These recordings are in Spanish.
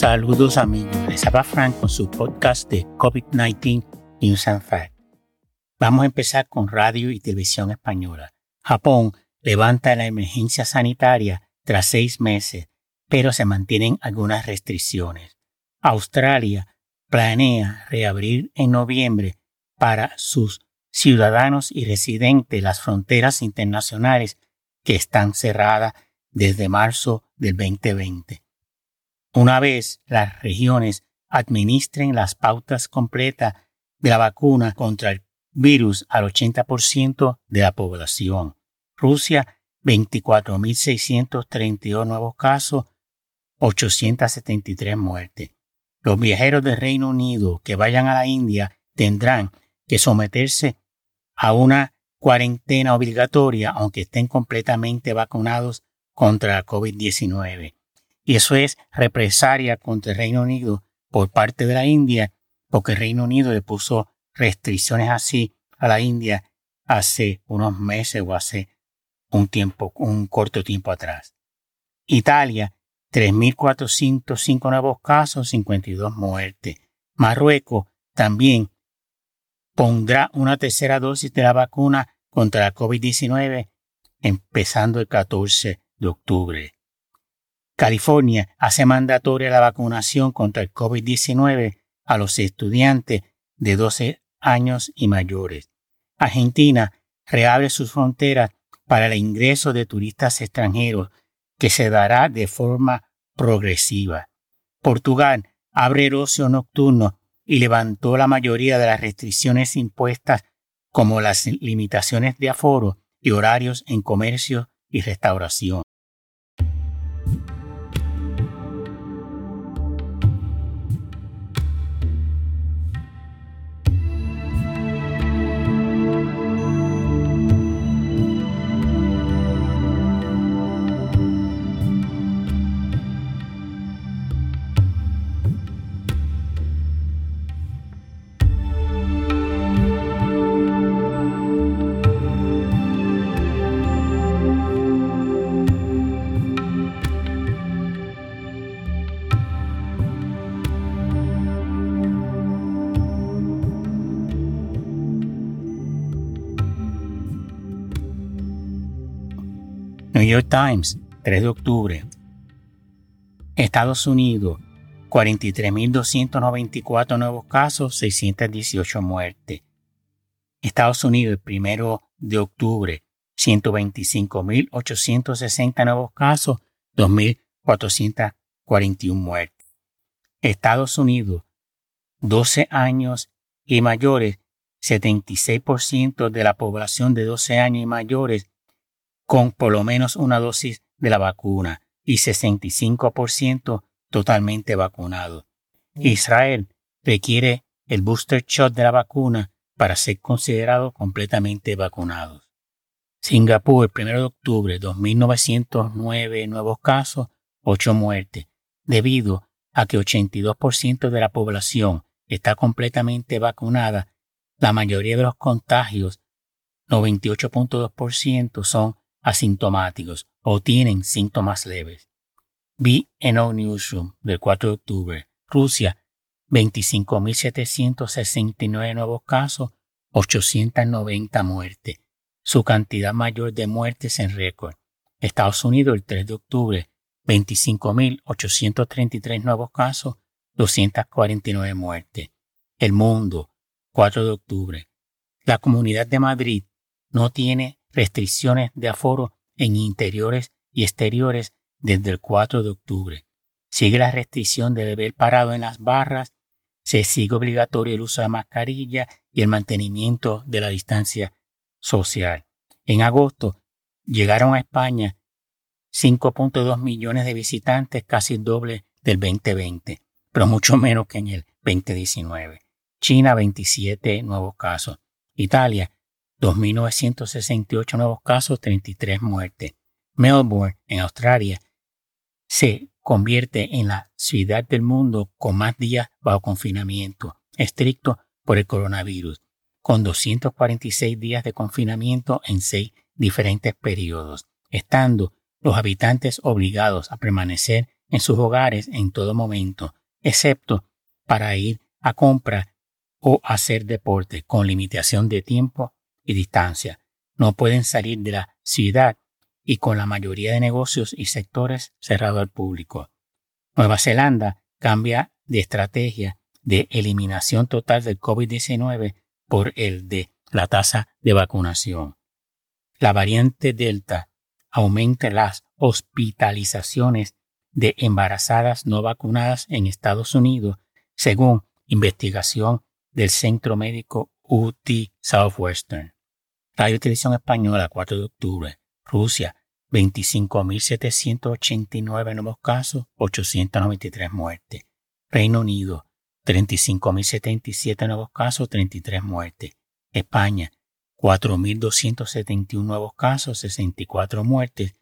Saludos amigos, les habla Frank con su podcast de COVID-19 News and Fact. Vamos a empezar con radio y televisión española. Japón levanta la emergencia sanitaria tras seis meses, pero se mantienen algunas restricciones. Australia planea reabrir en noviembre para sus ciudadanos y residentes las fronteras internacionales que están cerradas desde marzo del 2020. Una vez las regiones administren las pautas completas de la vacuna contra el virus al 80% de la población. Rusia, 24.632 nuevos casos, 873 muertes. Los viajeros del Reino Unido que vayan a la India tendrán que someterse a una cuarentena obligatoria aunque estén completamente vacunados contra la COVID-19. Y eso es represalia contra el Reino Unido por parte de la India, porque el Reino Unido le puso restricciones así a la India hace unos meses o hace un tiempo, un corto tiempo atrás. Italia, 3.405 nuevos casos, 52 muertes. Marruecos también pondrá una tercera dosis de la vacuna contra la COVID-19 empezando el 14 de octubre. California hace mandatoria la vacunación contra el COVID-19 a los estudiantes de 12 años y mayores. Argentina reabre sus fronteras para el ingreso de turistas extranjeros que se dará de forma progresiva. Portugal abre el ocio nocturno y levantó la mayoría de las restricciones impuestas como las limitaciones de aforo y horarios en comercio y restauración. York Times, 3 de octubre. Estados Unidos, 43.294 nuevos casos, 618 muertes. Estados Unidos, el 1 de octubre, 125.860 nuevos casos, 2.441 muertes. Estados Unidos, 12 años y mayores, 76% de la población de 12 años y mayores con por lo menos una dosis de la vacuna y 65% totalmente vacunado. Israel requiere el booster shot de la vacuna para ser considerado completamente vacunado. Singapur, el 1 de octubre, 2.909 nuevos casos, 8 muertes, debido a que 82% de la población está completamente vacunada. La mayoría de los contagios, 98.2%, son asintomáticos o tienen síntomas leves. BNO Newsroom del 4 de octubre. Rusia, 25.769 nuevos casos, 890 muertes. Su cantidad mayor de muertes en récord. Estados Unidos el 3 de octubre, 25.833 nuevos casos, 249 muertes. El mundo, 4 de octubre. La Comunidad de Madrid no tiene restricciones de aforo en interiores y exteriores desde el 4 de octubre. Sigue la restricción de beber parado en las barras, se sigue obligatorio el uso de mascarilla y el mantenimiento de la distancia social. En agosto llegaron a España 5.2 millones de visitantes, casi el doble del 2020, pero mucho menos que en el 2019. China 27 nuevos casos. Italia 2.968 nuevos casos, 33 muertes. Melbourne, en Australia, se convierte en la ciudad del mundo con más días bajo confinamiento estricto por el coronavirus, con 246 días de confinamiento en seis diferentes periodos, estando los habitantes obligados a permanecer en sus hogares en todo momento, excepto para ir a compra o hacer deporte con limitación de tiempo distancia. No pueden salir de la ciudad y con la mayoría de negocios y sectores cerrados al público. Nueva Zelanda cambia de estrategia de eliminación total del COVID-19 por el de la tasa de vacunación. La variante Delta aumenta las hospitalizaciones de embarazadas no vacunadas en Estados Unidos, según investigación del Centro Médico UT Southwestern. Radio Televisión Española, 4 de octubre. Rusia, 25.789 nuevos casos, 893 muertes. Reino Unido, 35.077 nuevos casos, 33 muertes. España, 4.271 nuevos casos, 64 muertes.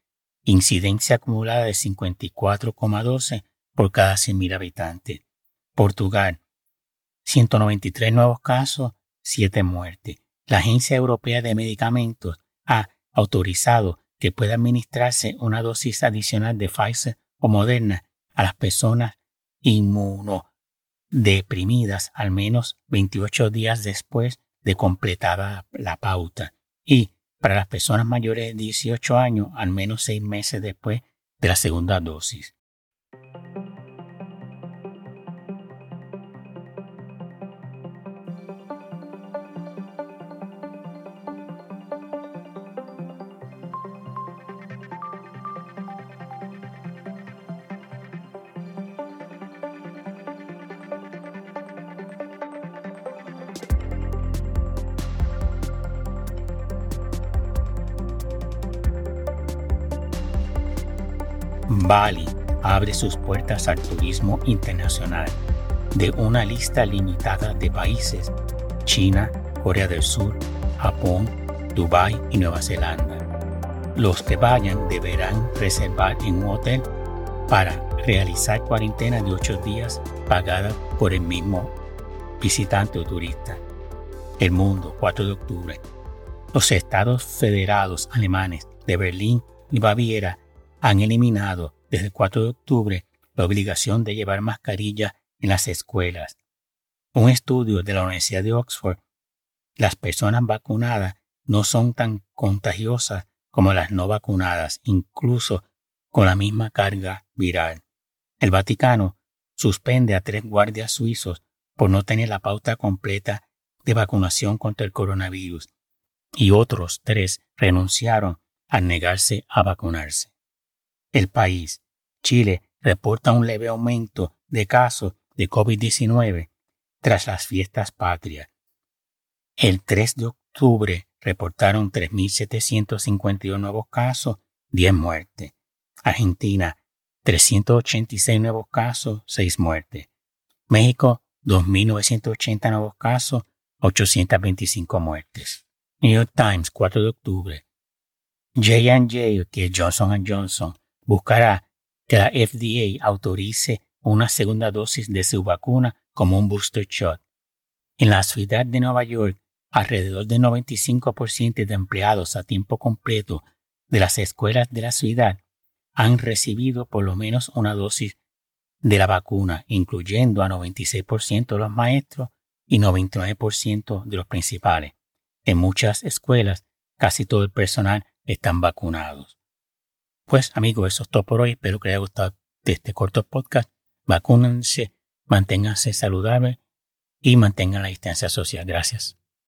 Incidencia acumulada de 54,12 por cada 100.000 habitantes. Portugal, 193 nuevos casos, 7 muertes. La Agencia Europea de Medicamentos ha autorizado que pueda administrarse una dosis adicional de Pfizer o Moderna a las personas inmunodeprimidas al menos 28 días después de completada la pauta y para las personas mayores de 18 años al menos 6 meses después de la segunda dosis. Bali abre sus puertas al turismo internacional de una lista limitada de países, China, Corea del Sur, Japón, Dubái y Nueva Zelanda. Los que vayan deberán reservar en un hotel para realizar cuarentena de ocho días pagada por el mismo visitante o turista. El mundo, 4 de octubre. Los estados federados alemanes de Berlín y Baviera han eliminado desde el 4 de octubre la obligación de llevar mascarilla en las escuelas. Un estudio de la Universidad de Oxford, las personas vacunadas no son tan contagiosas como las no vacunadas, incluso con la misma carga viral. El Vaticano suspende a tres guardias suizos por no tener la pauta completa de vacunación contra el coronavirus y otros tres renunciaron al negarse a vacunarse. El país, Chile, reporta un leve aumento de casos de COVID-19 tras las fiestas patrias. El 3 de octubre reportaron 3.752 nuevos casos, 10 muertes. Argentina, 386 nuevos casos, 6 muertes. México, 2.980 nuevos casos, 825 muertes. New York Times, 4 de octubre. J&J, que es Johnson Johnson, buscará que la FDA autorice una segunda dosis de su vacuna como un booster shot. En la ciudad de Nueva York, alrededor del 95% de empleados a tiempo completo de las escuelas de la ciudad han recibido por lo menos una dosis de la vacuna, incluyendo a 96% de los maestros y 99% de los principales. En muchas escuelas, casi todo el personal están vacunados. Pues amigos, eso es todo por hoy. Espero que les haya gustado este corto podcast. Vacúnense, manténganse saludables y mantengan la distancia social. Gracias.